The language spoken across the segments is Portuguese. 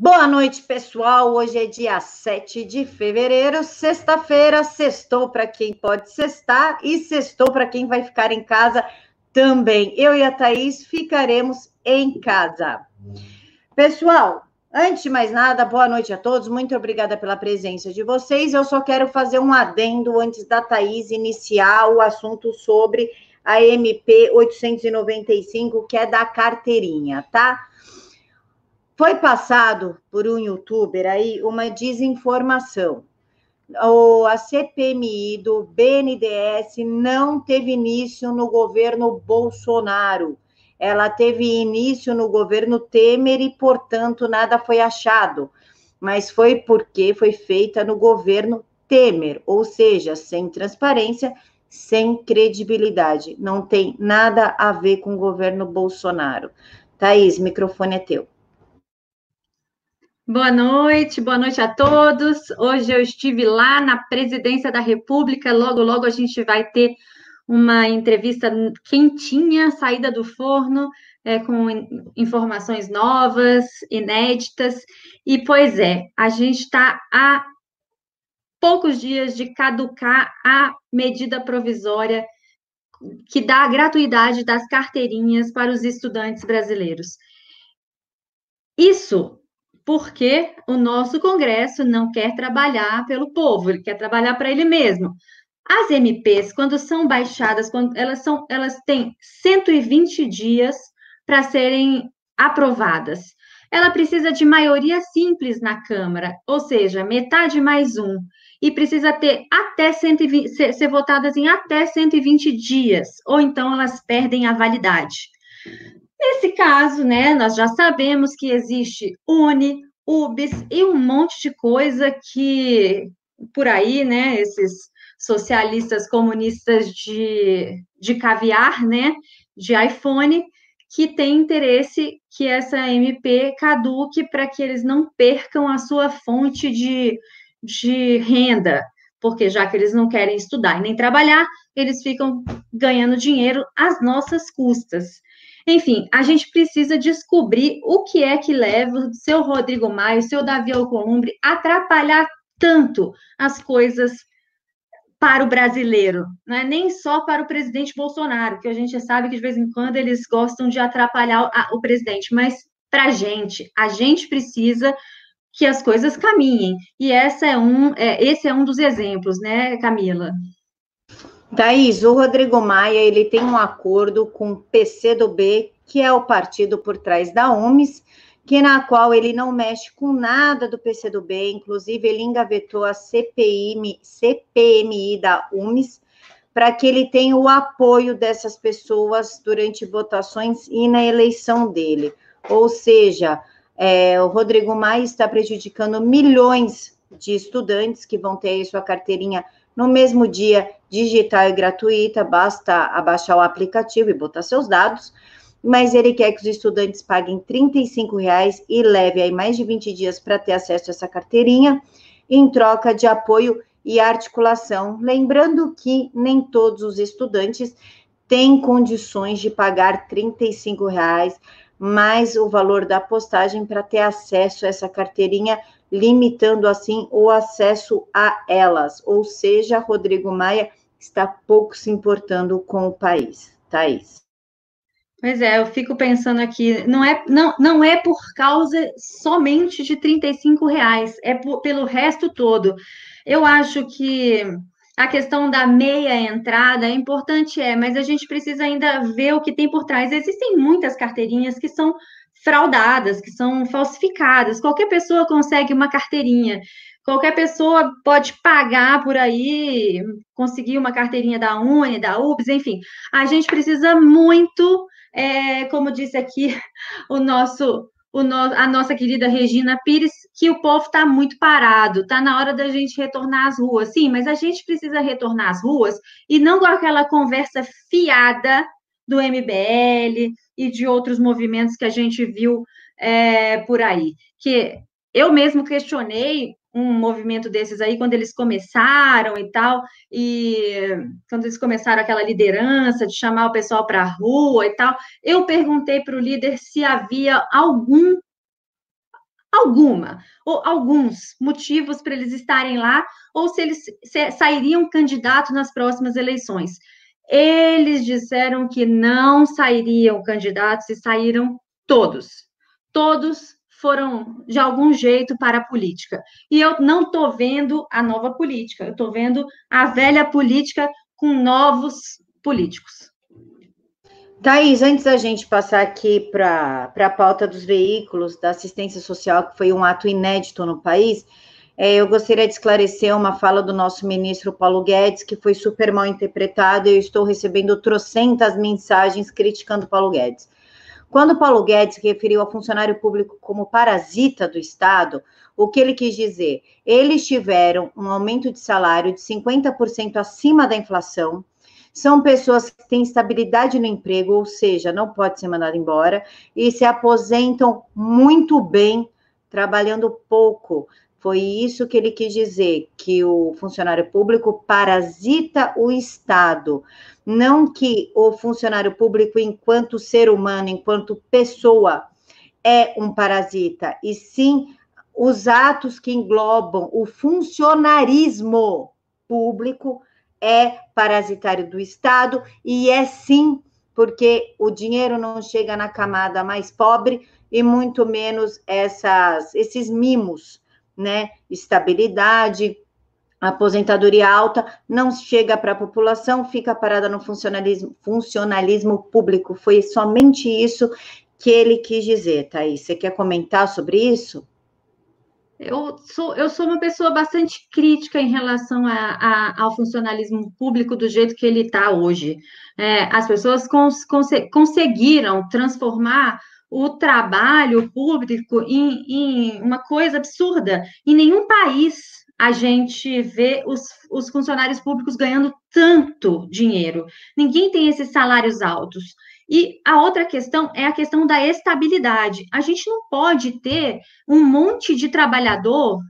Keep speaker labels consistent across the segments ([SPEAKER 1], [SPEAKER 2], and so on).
[SPEAKER 1] Boa noite, pessoal. Hoje é dia 7 de fevereiro, sexta-feira. Sextou para quem pode sextar e sextou para quem vai ficar em casa também. Eu e a Thaís ficaremos em casa. Pessoal, antes de mais nada, boa noite a todos. Muito obrigada pela presença de vocês. Eu só quero fazer um adendo antes da Thaís iniciar o assunto sobre a MP 895, que é da carteirinha, tá? Foi passado por um youtuber aí uma desinformação. O, a CPMI do BNDES não teve início no governo Bolsonaro. Ela teve início no governo Temer e, portanto, nada foi achado. Mas foi porque foi feita no governo Temer, ou seja, sem transparência, sem credibilidade. Não tem nada a ver com o governo Bolsonaro. Thaís, microfone é teu.
[SPEAKER 2] Boa noite, boa noite a todos. Hoje eu estive lá na Presidência da República. Logo, logo a gente vai ter uma entrevista quentinha, saída do forno, é, com informações novas, inéditas. E, pois é, a gente está há poucos dias de caducar a medida provisória que dá a gratuidade das carteirinhas para os estudantes brasileiros. Isso porque o nosso Congresso não quer trabalhar pelo povo, ele quer trabalhar para ele mesmo. As MPs, quando são baixadas, quando elas são, elas têm 120 dias para serem aprovadas. Ela precisa de maioria simples na Câmara, ou seja, metade mais um, e precisa ter até 120, ser, ser votadas em até 120 dias, ou então elas perdem a validade. Nesse caso, né, nós já sabemos que existe UNE, UBS e um monte de coisa que por aí, né, esses socialistas comunistas de, de caviar, né, de iPhone, que tem interesse que essa MP caduque para que eles não percam a sua fonte de, de renda, porque já que eles não querem estudar e nem trabalhar, eles ficam ganhando dinheiro às nossas custas. Enfim, a gente precisa descobrir o que é que leva o seu Rodrigo Maia, o seu Davi Alcolumbre a atrapalhar tanto as coisas para o brasileiro, não é nem só para o presidente Bolsonaro, que a gente sabe que de vez em quando eles gostam de atrapalhar o presidente, mas para a gente, a gente precisa que as coisas caminhem. E essa é um, é, esse é um dos exemplos, né, Camila?
[SPEAKER 1] Thaís, o Rodrigo Maia ele tem um acordo com o PCdoB, que é o partido por trás da UMES, que na qual ele não mexe com nada do PCdoB, inclusive ele engavetou a CPMI da UMES, para que ele tenha o apoio dessas pessoas durante votações e na eleição dele. Ou seja, é, o Rodrigo Maia está prejudicando milhões de estudantes que vão ter sua carteirinha no mesmo dia, digital e gratuita, basta abaixar o aplicativo e botar seus dados, mas ele quer que os estudantes paguem R$ reais e leve aí mais de 20 dias para ter acesso a essa carteirinha, em troca de apoio e articulação. Lembrando que nem todos os estudantes têm condições de pagar R$ reais mais o valor da postagem para ter acesso a essa carteirinha limitando assim o acesso a elas. Ou seja, Rodrigo Maia está pouco se importando com o país. Thaís.
[SPEAKER 2] Pois é, eu fico pensando aqui, não é, não, não é por causa somente de 35 reais, é por, pelo resto todo. Eu acho que a questão da meia entrada é importante, é, mas a gente precisa ainda ver o que tem por trás. Existem muitas carteirinhas que são fraudadas, que são falsificadas. Qualquer pessoa consegue uma carteirinha. Qualquer pessoa pode pagar por aí, conseguir uma carteirinha da Uni, da UBS, enfim. A gente precisa muito, é, como disse aqui o nosso, o no, a nossa querida Regina Pires, que o povo está muito parado, está na hora da gente retornar às ruas. Sim, mas a gente precisa retornar às ruas e não com aquela conversa fiada do MBL e de outros movimentos que a gente viu é, por aí. Que eu mesmo questionei um movimento desses aí quando eles começaram e tal, e quando eles começaram aquela liderança de chamar o pessoal para a rua e tal, eu perguntei para o líder se havia algum alguma, ou alguns motivos para eles estarem lá, ou se eles sairiam candidatos nas próximas eleições. Eles disseram que não sairiam candidatos e saíram todos. Todos foram de algum jeito para a política. E eu não estou vendo a nova política, eu estou vendo a velha política com novos políticos.
[SPEAKER 1] Thaís, antes da gente passar aqui para a pauta dos veículos da assistência social, que foi um ato inédito no país, é, eu gostaria de esclarecer uma fala do nosso ministro Paulo Guedes, que foi super mal interpretada, eu estou recebendo trocentas mensagens criticando Paulo Guedes. Quando Paulo Guedes referiu ao funcionário público como parasita do Estado, o que ele quis dizer? Eles tiveram um aumento de salário de 50% acima da inflação, são pessoas que têm estabilidade no emprego, ou seja, não pode ser mandado embora, e se aposentam muito bem, trabalhando pouco. Foi isso que ele quis dizer, que o funcionário público parasita o Estado. Não que o funcionário público, enquanto ser humano, enquanto pessoa, é um parasita, e sim os atos que englobam o funcionarismo público é parasitário do Estado e é sim porque o dinheiro não chega na camada mais pobre e muito menos essas, esses mimos né? Estabilidade, aposentadoria alta, não chega para a população, fica parada no funcionalismo, funcionalismo público. Foi somente isso que ele quis dizer, Thaís. Você quer comentar sobre isso?
[SPEAKER 2] Eu sou, eu sou uma pessoa bastante crítica em relação a, a, ao funcionalismo público do jeito que ele está hoje. É, as pessoas cons, cons, conseguiram transformar o trabalho público em, em uma coisa absurda. Em nenhum país a gente vê os, os funcionários públicos ganhando tanto dinheiro. Ninguém tem esses salários altos. E a outra questão é a questão da estabilidade. A gente não pode ter um monte de trabalhador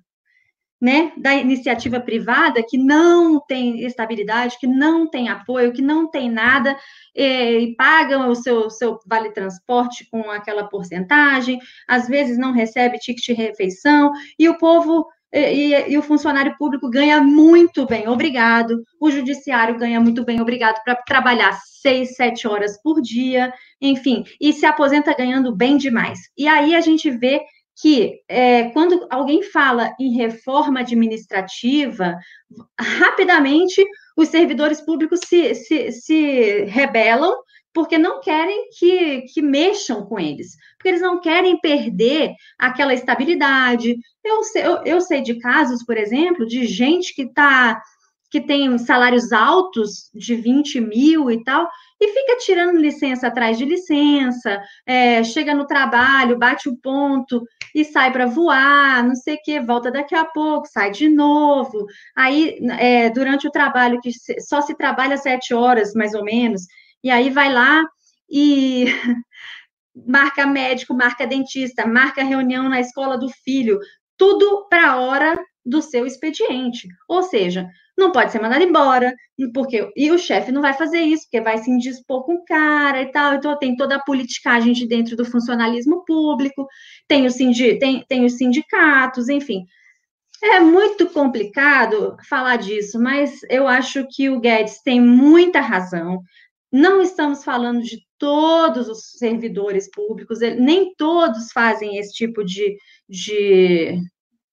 [SPEAKER 2] né, da iniciativa privada que não tem estabilidade, que não tem apoio, que não tem nada, e, e pagam o seu, seu vale transporte com aquela porcentagem, às vezes não recebe ticket de refeição, e o povo e, e, e, o funcionário público ganha muito bem, obrigado. O judiciário ganha muito bem, obrigado, para trabalhar seis, sete horas por dia, enfim, e se aposenta ganhando bem demais. E aí a gente vê que é, quando alguém fala em reforma administrativa, rapidamente os servidores públicos se, se, se rebelam porque não querem que, que mexam com eles, porque eles não querem perder aquela estabilidade. Eu sei, eu, eu sei de casos, por exemplo, de gente que está que tem salários altos de 20 mil e tal, e fica tirando licença atrás de licença, é, chega no trabalho, bate o ponto e sai para voar, não sei o que, volta daqui a pouco, sai de novo. Aí, é, durante o trabalho, que só se trabalha sete horas, mais ou menos, e aí vai lá e marca médico, marca dentista, marca reunião na escola do filho, tudo para a hora do seu expediente. Ou seja, não pode ser mandado embora, porque e o chefe não vai fazer isso, porque vai se indispor com o cara e tal. Então tem toda a politicagem de dentro do funcionalismo público, tem, o sindi, tem, tem os sindicatos, enfim. É muito complicado falar disso, mas eu acho que o Guedes tem muita razão. Não estamos falando de todos os servidores públicos, nem todos fazem esse tipo de, de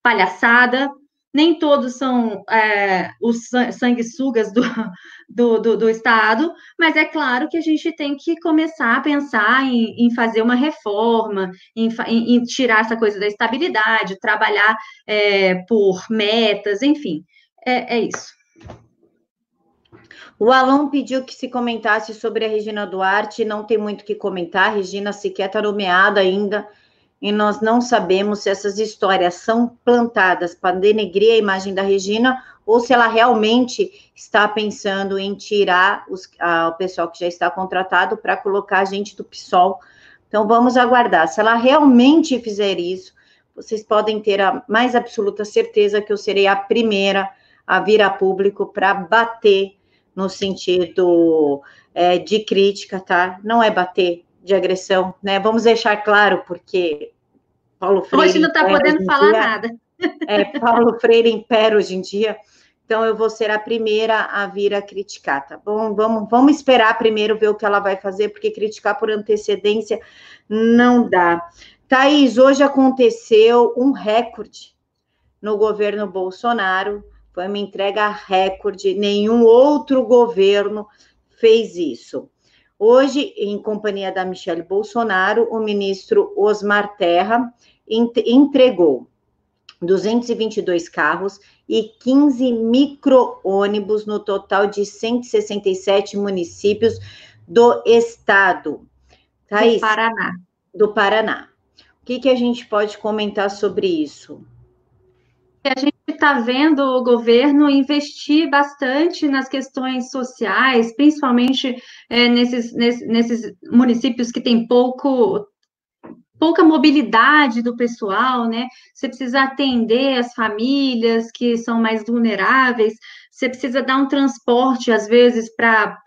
[SPEAKER 2] palhaçada, nem todos são é, os sanguessugas do, do, do, do, Estado, mas é claro que a gente tem que começar a pensar em, em fazer uma reforma, em, em, tirar essa coisa da estabilidade, trabalhar é, por metas, enfim, é, é isso.
[SPEAKER 1] O Alon pediu que se comentasse sobre a Regina Duarte, não tem muito o que comentar, Regina sequer está nomeada ainda, e nós não sabemos se essas histórias são plantadas para denegrir a imagem da Regina ou se ela realmente está pensando em tirar os, a, o pessoal que já está contratado para colocar a gente do PSOL. Então, vamos aguardar. Se ela realmente fizer isso, vocês podem ter a mais absoluta certeza que eu serei a primeira a vir a público para bater no sentido é, de crítica, tá? Não é bater, de agressão, né? Vamos deixar claro, porque Paulo Freire.
[SPEAKER 2] Hoje não está podendo falar dia. nada.
[SPEAKER 1] É, Paulo Freire impera hoje em dia. Então, eu vou ser a primeira a vir a criticar, tá bom? Vamos, vamos esperar primeiro ver o que ela vai fazer, porque criticar por antecedência não dá. Thaís, hoje aconteceu um recorde no governo Bolsonaro, foi uma entrega recorde, nenhum outro governo fez isso. Hoje, em companhia da Michelle Bolsonaro, o ministro Osmar Terra entregou 222 carros e 15 micro-ônibus no total de 167 municípios do estado.
[SPEAKER 2] Thaís, do Paraná.
[SPEAKER 1] Do Paraná. O que, que a gente pode comentar sobre isso?
[SPEAKER 2] A gente está vendo o governo investir bastante nas questões sociais, principalmente é, nesses, nesses, nesses municípios que têm pouco pouca mobilidade do pessoal, né? Você precisa atender as famílias que são mais vulneráveis, você precisa dar um transporte, às vezes, para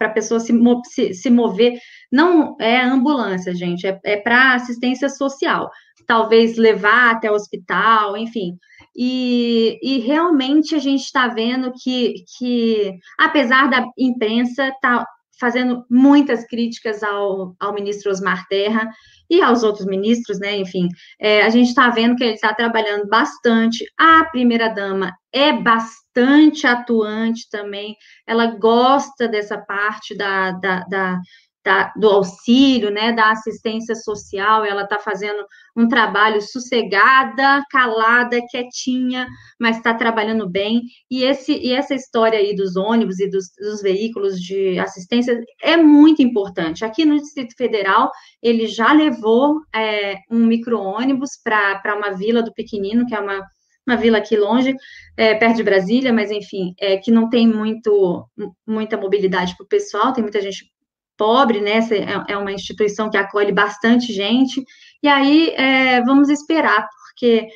[SPEAKER 2] a pessoa se, se, se, mover. Não é ambulância, gente, é, é para assistência social. Talvez levar até o hospital, enfim. E, e realmente a gente está vendo que, que, apesar da imprensa tá fazendo muitas críticas ao, ao ministro Osmar Terra, e aos outros ministros, né? Enfim, é, a gente está vendo que ele está trabalhando bastante. A primeira-dama é bastante atuante também, ela gosta dessa parte da, da, da da, do auxílio, né, da assistência social, ela está fazendo um trabalho sossegada, calada, quietinha, mas está trabalhando bem. E, esse, e essa história aí dos ônibus e dos, dos veículos de assistência é muito importante. Aqui no Distrito Federal, ele já levou é, um micro-ônibus para uma vila do Pequenino, que é uma uma vila aqui longe, é, perto de Brasília, mas enfim, é, que não tem muito, muita mobilidade para o pessoal, tem muita gente pobre, né? É, é uma instituição que acolhe bastante gente. E aí é, vamos esperar, porque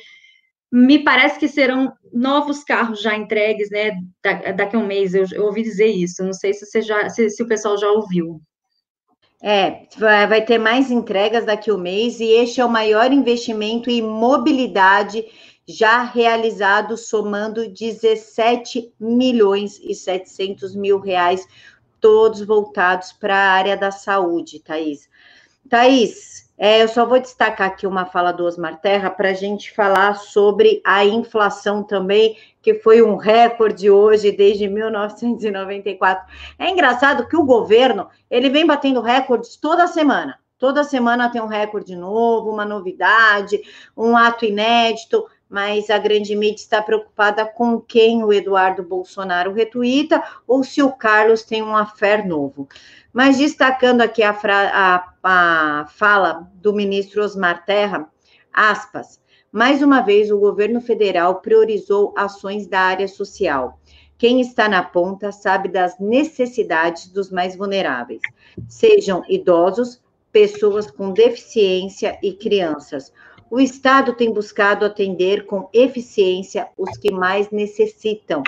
[SPEAKER 2] me parece que serão novos carros já entregues, né? daqui a um mês. Eu, eu, ouvi dizer isso. Não sei se você já, se, se o pessoal já ouviu.
[SPEAKER 1] É, vai ter mais entregas daqui a um mês, e este é o maior investimento em mobilidade já realizado, somando 17 milhões e 700 mil reais todos voltados para a área da saúde, Thaís. Thaís, é, eu só vou destacar aqui uma fala do Osmar Terra para a gente falar sobre a inflação também, que foi um recorde hoje desde 1994. É engraçado que o governo ele vem batendo recordes toda semana. Toda semana tem um recorde novo, uma novidade, um ato inédito mas a grande mídia está preocupada com quem o Eduardo Bolsonaro retuita ou se o Carlos tem um affair novo. Mas destacando aqui a, a, a fala do ministro Osmar Terra, aspas, mais uma vez o governo federal priorizou ações da área social. Quem está na ponta sabe das necessidades dos mais vulneráveis, sejam idosos, pessoas com deficiência e crianças o Estado tem buscado atender com eficiência os que mais necessitam.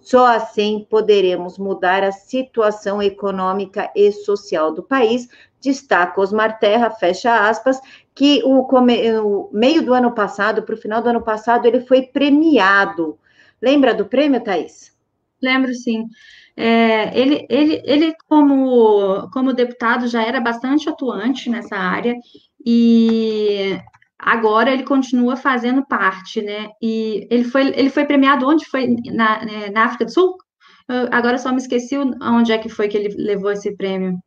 [SPEAKER 1] Só assim poderemos mudar a situação econômica e social do país, destaca Osmar Terra, fecha aspas, que o, meio do ano passado, para o final do ano passado, ele foi premiado. Lembra do prêmio, Thaís?
[SPEAKER 2] Lembro, sim. É, ele, ele, ele como, como deputado, já era bastante atuante nessa área, e agora ele continua fazendo parte, né? E ele foi, ele foi premiado onde foi? Na, né, na África do Sul? Eu, agora só me esqueci onde é que foi que ele levou esse prêmio.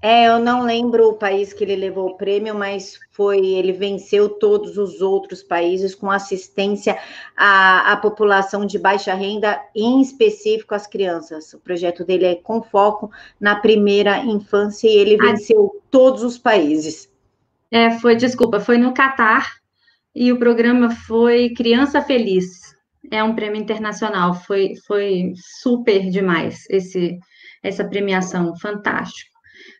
[SPEAKER 1] É, eu não lembro o país que ele levou o prêmio, mas foi ele venceu todos os outros países com assistência à, à população de baixa renda, em específico as crianças. O projeto dele é com foco na primeira infância e ele venceu ah. todos os países.
[SPEAKER 2] É, foi, desculpa, foi no Catar e o programa foi Criança Feliz. É um prêmio internacional, foi, foi super demais esse, essa premiação, fantástico.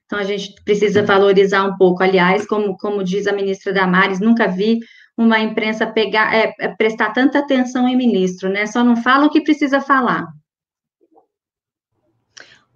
[SPEAKER 2] Então a gente precisa valorizar um pouco. Aliás, como, como diz a ministra Damares, nunca vi uma imprensa pegar, é, é, prestar tanta atenção em ministro, né? Só não fala o que precisa falar.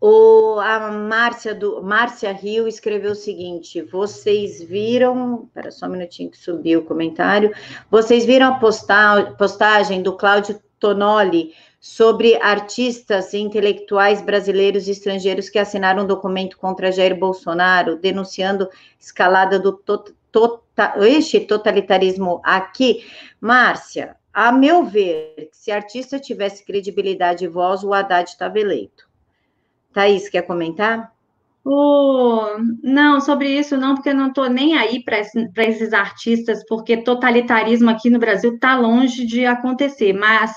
[SPEAKER 1] O, a Márcia, do, Márcia Rio escreveu o seguinte: vocês viram. Espera só um minutinho que subiu o comentário. Vocês viram a postal, postagem do Cláudio Tonoli sobre artistas e intelectuais brasileiros e estrangeiros que assinaram um documento contra Jair Bolsonaro, denunciando escalada do to, tota, este totalitarismo aqui. Márcia, a meu ver, se artista tivesse credibilidade e voz, o Haddad estava eleito. Thaís, quer comentar?
[SPEAKER 2] Oh, não, sobre isso não, porque eu não estou nem aí para esses artistas, porque totalitarismo aqui no Brasil está longe de acontecer, mas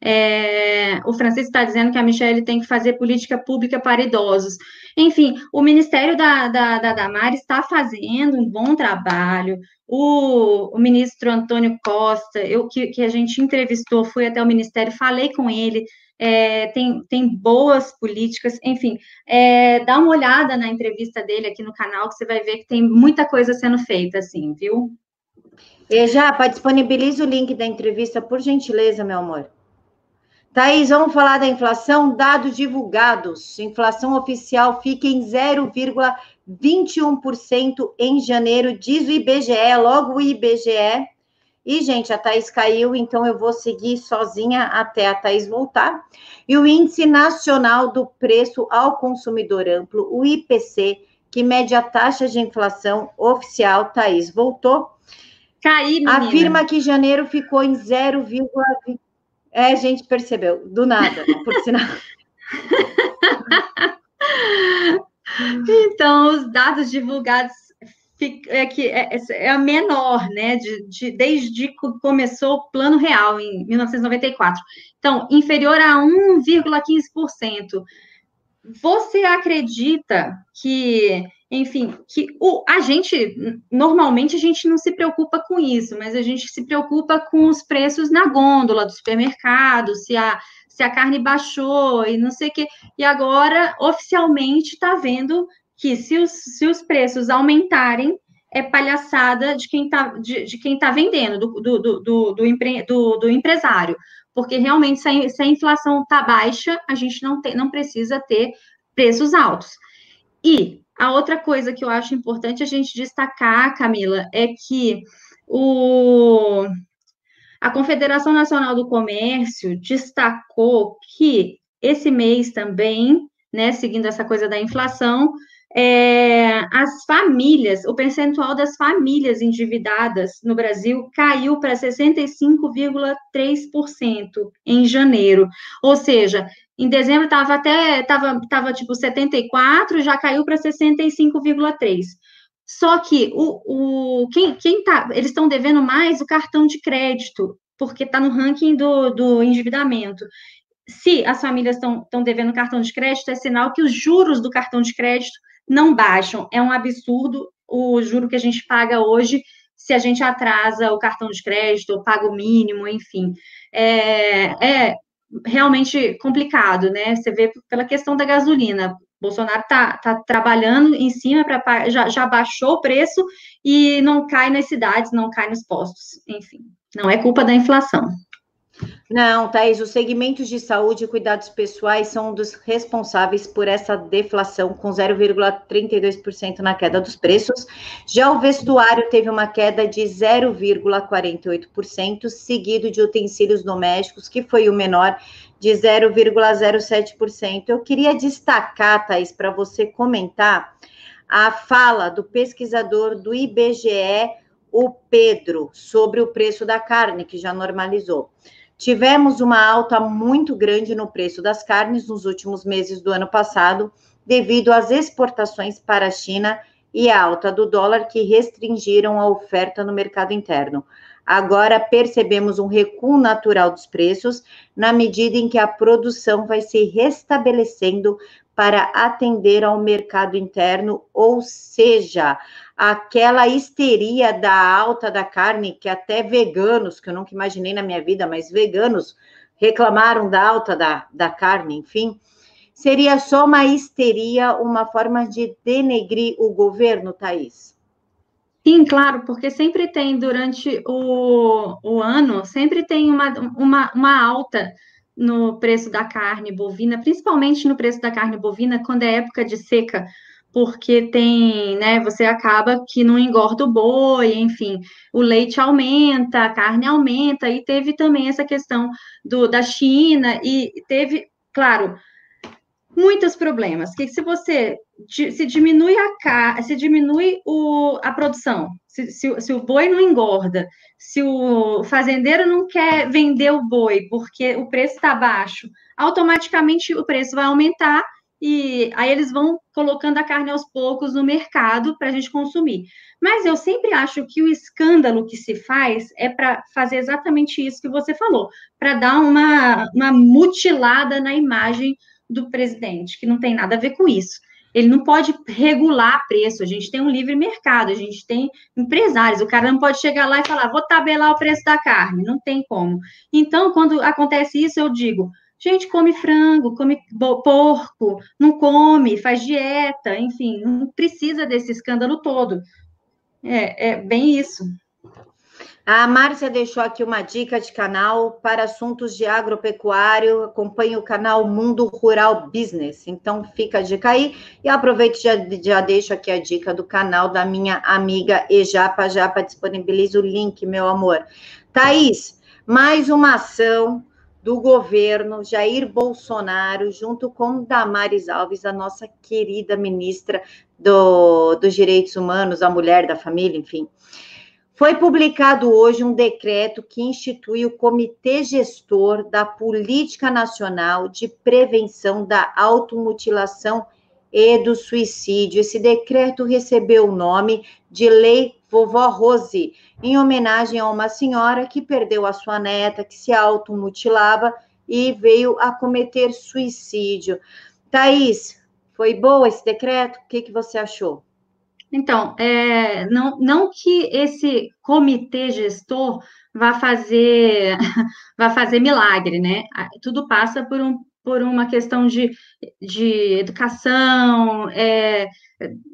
[SPEAKER 2] é, o Francisco está dizendo que a Michelle tem que fazer política pública para idosos. Enfim, o Ministério da, da, da Damares está fazendo um bom trabalho. O, o ministro Antônio Costa, eu que, que a gente entrevistou, fui até o Ministério, falei com ele, é, tem, tem boas políticas, enfim, é, dá uma olhada na entrevista dele aqui no canal, que você vai ver que tem muita coisa sendo feita, assim, viu?
[SPEAKER 1] E já, disponibiliza o link da entrevista, por gentileza, meu amor. Thaís, vamos falar da inflação? Dados divulgados. Inflação oficial fica em 0,21% em janeiro, diz o IBGE, logo o IBGE e, gente, a Thaís caiu, então eu vou seguir sozinha até a Thaís voltar. E o Índice Nacional do Preço ao Consumidor Amplo, o IPC, que mede a taxa de inflação oficial, Thaís, voltou?
[SPEAKER 2] Caí,
[SPEAKER 1] menina. Afirma que janeiro ficou em 0,20. É, a gente percebeu, do nada, né? por sinal.
[SPEAKER 2] então, os dados divulgados é que é, é, a menor, né, de, de, desde que começou o Plano Real, em 1994. Então, inferior a 1,15%. Você acredita que, enfim, que o, a gente, normalmente a gente não se preocupa com isso, mas a gente se preocupa com os preços na gôndola do supermercado, se a, se a carne baixou e não sei o quê. E agora, oficialmente, está vendo que se os, se os preços aumentarem, é palhaçada de quem está de, de, quem tá vendendo, do, do, do, do, empre, do, do empresário. Porque realmente, se a, se a inflação está baixa, a gente não, tem, não precisa ter preços altos. E a outra coisa que eu acho importante a gente destacar, Camila, é que o, a Confederação Nacional do Comércio destacou que esse mês também, né, seguindo essa coisa da inflação, é, as famílias, o percentual das famílias endividadas no Brasil caiu para 65,3% em janeiro. Ou seja, em dezembro estava até tava, tava tipo 74, já caiu para 65,3. Só que o, o quem, quem tá, eles estão devendo mais o cartão de crédito, porque está no ranking do, do endividamento se as famílias estão devendo cartão de crédito, é sinal que os juros do cartão de crédito não baixam. É um absurdo o juro que a gente paga hoje se a gente atrasa o cartão de crédito, ou paga o mínimo, enfim. É, é realmente complicado, né? Você vê pela questão da gasolina. Bolsonaro está tá trabalhando em cima para já, já baixou o preço e não cai nas cidades, não cai nos postos. Enfim, não é culpa da inflação.
[SPEAKER 1] Não, Thaís, os segmentos de saúde e cuidados pessoais são um dos responsáveis por essa deflação, com 0,32% na queda dos preços. Já o vestuário teve uma queda de 0,48%, seguido de utensílios domésticos, que foi o menor, de 0,07%. Eu queria destacar, Thaís, para você comentar a fala do pesquisador do IBGE, o Pedro, sobre o preço da carne, que já normalizou. Tivemos uma alta muito grande no preço das carnes nos últimos meses do ano passado, devido às exportações para a China e a alta do dólar que restringiram a oferta no mercado interno. Agora percebemos um recuo natural dos preços, na medida em que a produção vai se restabelecendo para atender ao mercado interno, ou seja, aquela histeria da alta da carne, que até veganos, que eu nunca imaginei na minha vida, mas veganos reclamaram da alta da, da carne, enfim, seria só uma histeria, uma forma de denegrir o governo, Thaís?
[SPEAKER 2] Sim, claro, porque sempre tem, durante o, o ano, sempre tem uma, uma, uma alta no preço da carne bovina, principalmente no preço da carne bovina, quando é época de seca, porque tem, né, você acaba que não engorda o boi, enfim, o leite aumenta, a carne aumenta, e teve também essa questão do, da China, e teve, claro, muitos problemas, que se você se diminui a se diminui o, a produção, se, se, se, o boi não engorda, se o fazendeiro não quer vender o boi porque o preço está baixo, automaticamente o preço vai aumentar e aí eles vão colocando a carne aos poucos no mercado para a gente consumir. Mas eu sempre acho que o escândalo que se faz é para fazer exatamente isso que você falou, para dar uma, uma mutilada na imagem do presidente, que não tem nada a ver com isso. Ele não pode regular preço. A gente tem um livre mercado, a gente tem empresários. O cara não pode chegar lá e falar, vou tabelar o preço da carne. Não tem como. Então, quando acontece isso, eu digo, gente, come frango, come porco, não come, faz dieta, enfim, não precisa desse escândalo todo. É, é bem isso.
[SPEAKER 1] A Márcia deixou aqui uma dica de canal para assuntos de agropecuário. Acompanhe o canal Mundo Rural Business. Então, fica a dica aí. E aproveite já, já deixo aqui a dica do canal da minha amiga Ejapa Japa. Disponibiliza o link, meu amor. Thaís, mais uma ação do governo Jair Bolsonaro, junto com Damares Alves, a nossa querida ministra do, dos Direitos Humanos, a mulher da família, enfim. Foi publicado hoje um decreto que institui o Comitê Gestor da Política Nacional de Prevenção da Automutilação e do Suicídio. Esse decreto recebeu o nome de Lei Vovó Rose, em homenagem a uma senhora que perdeu a sua neta, que se automutilava e veio a cometer suicídio. Thaís, foi boa esse decreto? O que, que você achou?
[SPEAKER 2] Então, é, não, não que esse comitê gestor vá fazer, vá fazer milagre, né? Tudo passa por, um, por uma questão de, de educação, é,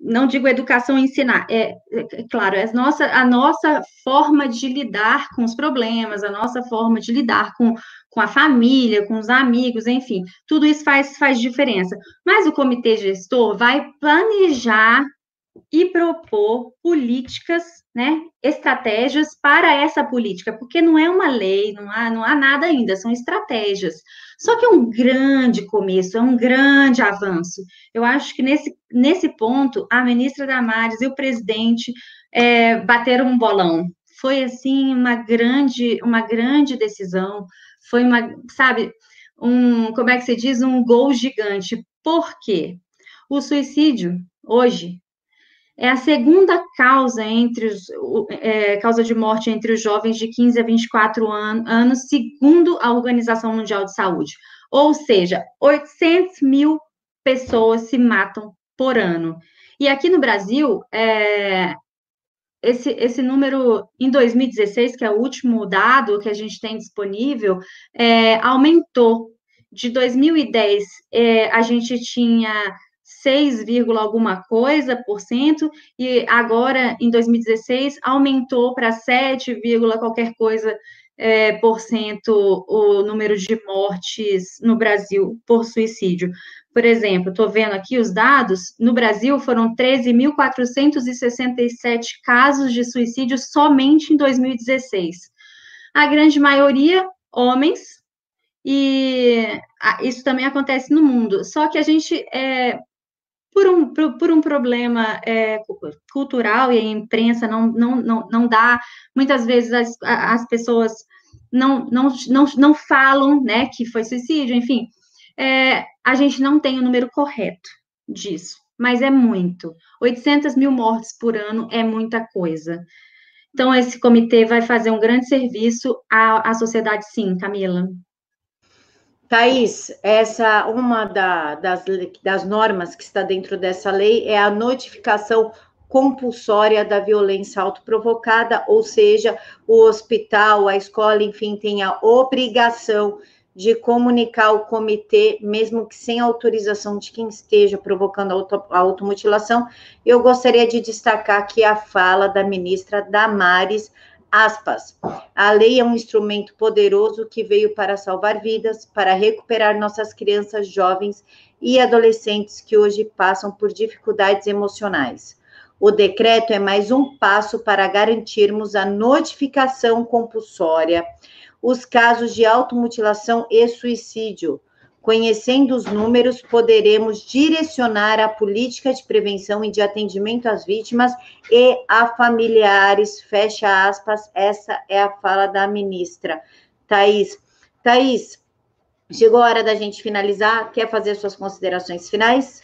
[SPEAKER 2] não digo educação ensinar, é, é, claro, é nossa, a nossa forma de lidar com os problemas, a nossa forma de lidar com, com a família, com os amigos, enfim, tudo isso faz, faz diferença. Mas o comitê gestor vai planejar e propor políticas, né, estratégias para essa política, porque não é uma lei, não há, não há nada ainda, são estratégias. Só que é um grande começo, é um grande avanço. Eu acho que nesse, nesse ponto, a ministra Damares e o presidente é, bateram um bolão. Foi, assim, uma grande, uma grande decisão, foi uma, sabe, um, como é que se diz, um gol gigante. Por quê? O suicídio, hoje, é a segunda causa entre os, é, causa de morte entre os jovens de 15 a 24 an anos, segundo a Organização Mundial de Saúde. Ou seja, 800 mil pessoas se matam por ano. E aqui no Brasil, é, esse, esse número, em 2016, que é o último dado que a gente tem disponível, é, aumentou. De 2010, é, a gente tinha 6, alguma coisa por cento, e agora, em 2016, aumentou para 7, qualquer coisa é, por cento o número de mortes no Brasil por suicídio. Por exemplo, estou vendo aqui os dados, no Brasil foram 13.467 casos de suicídio somente em 2016. A grande maioria, homens, e isso também acontece no mundo. Só que a gente é, por um, por, por um problema é, cultural e a imprensa não, não, não, não dá, muitas vezes as, as pessoas não, não, não, não falam né, que foi suicídio, enfim, é, a gente não tem o número correto disso, mas é muito. 800 mil mortes por ano é muita coisa. Então, esse comitê vai fazer um grande serviço à, à sociedade, sim, Camila.
[SPEAKER 1] Thaís, essa uma da, das, das normas que está dentro dessa lei é a notificação compulsória da violência autoprovocada, ou seja, o hospital, a escola, enfim, tem a obrigação de comunicar ao comitê, mesmo que sem autorização de quem esteja provocando a, auto, a automutilação. Eu gostaria de destacar aqui a fala da ministra Damares Aspas. A lei é um instrumento poderoso que veio para salvar vidas, para recuperar nossas crianças, jovens e adolescentes que hoje passam por dificuldades emocionais. O decreto é mais um passo para garantirmos a notificação compulsória, os casos de automutilação e suicídio. Conhecendo os números, poderemos direcionar a política de prevenção e de atendimento às vítimas e a familiares. Fecha aspas. Essa é a fala da ministra. Thaís. Thaís, chegou a hora da gente finalizar. Quer fazer suas considerações finais?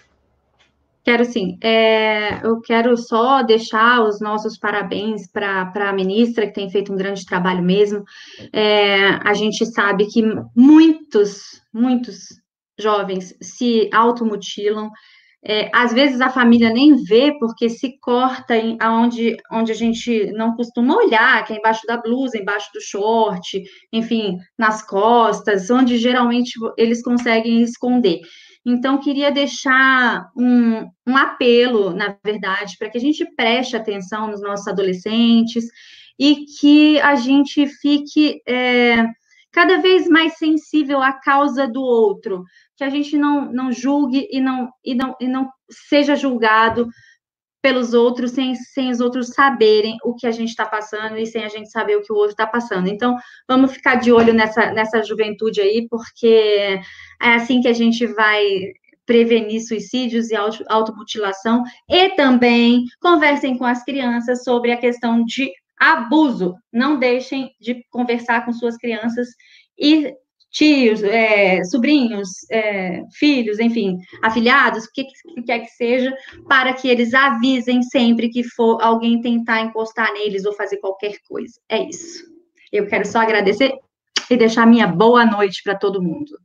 [SPEAKER 2] Quero sim. É, eu quero só deixar os nossos parabéns para a ministra, que tem feito um grande trabalho mesmo. É, a gente sabe que muitos, muitos jovens se automutilam. É, às vezes a família nem vê porque se corta em, aonde, onde a gente não costuma olhar, que é embaixo da blusa, embaixo do short, enfim, nas costas, onde geralmente eles conseguem esconder. Então, queria deixar um, um apelo, na verdade, para que a gente preste atenção nos nossos adolescentes e que a gente fique é, cada vez mais sensível à causa do outro, que a gente não, não julgue e não, e, não, e não seja julgado pelos outros sem, sem os outros saberem o que a gente está passando e sem a gente saber o que o outro está passando. Então, vamos ficar de olho nessa, nessa juventude aí, porque é assim que a gente vai prevenir suicídios e auto, automutilação e também conversem com as crianças sobre a questão de abuso. Não deixem de conversar com suas crianças e tios, é, sobrinhos, é, filhos, enfim, afilhados, o que, que quer que seja, para que eles avisem sempre que for alguém tentar encostar neles ou fazer qualquer coisa. É isso. Eu quero só agradecer e deixar minha boa noite para todo mundo.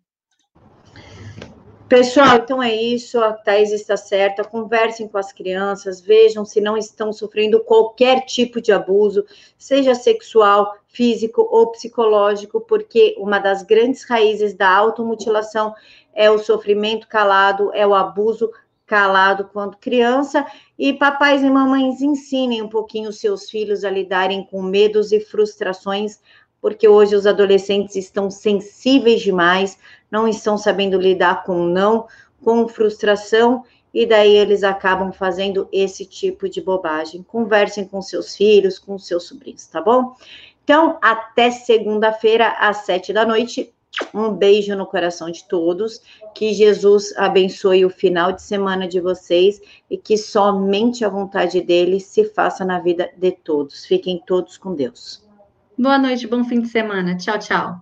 [SPEAKER 1] Pessoal, então é isso, a Thais está certa. Conversem com as crianças, vejam se não estão sofrendo qualquer tipo de abuso, seja sexual, físico ou psicológico, porque uma das grandes raízes da automutilação é o sofrimento calado, é o abuso calado quando criança. E papais e mamães ensinem um pouquinho os seus filhos a lidarem com medos e frustrações, porque hoje os adolescentes estão sensíveis demais não estão sabendo lidar com não, com frustração, e daí eles acabam fazendo esse tipo de bobagem. Conversem com seus filhos, com seus sobrinhos, tá bom? Então, até segunda-feira, às sete da noite. Um beijo no coração de todos. Que Jesus abençoe o final de semana de vocês e que somente a vontade dele se faça na vida de todos. Fiquem todos com Deus.
[SPEAKER 2] Boa noite, bom fim de semana. Tchau, tchau.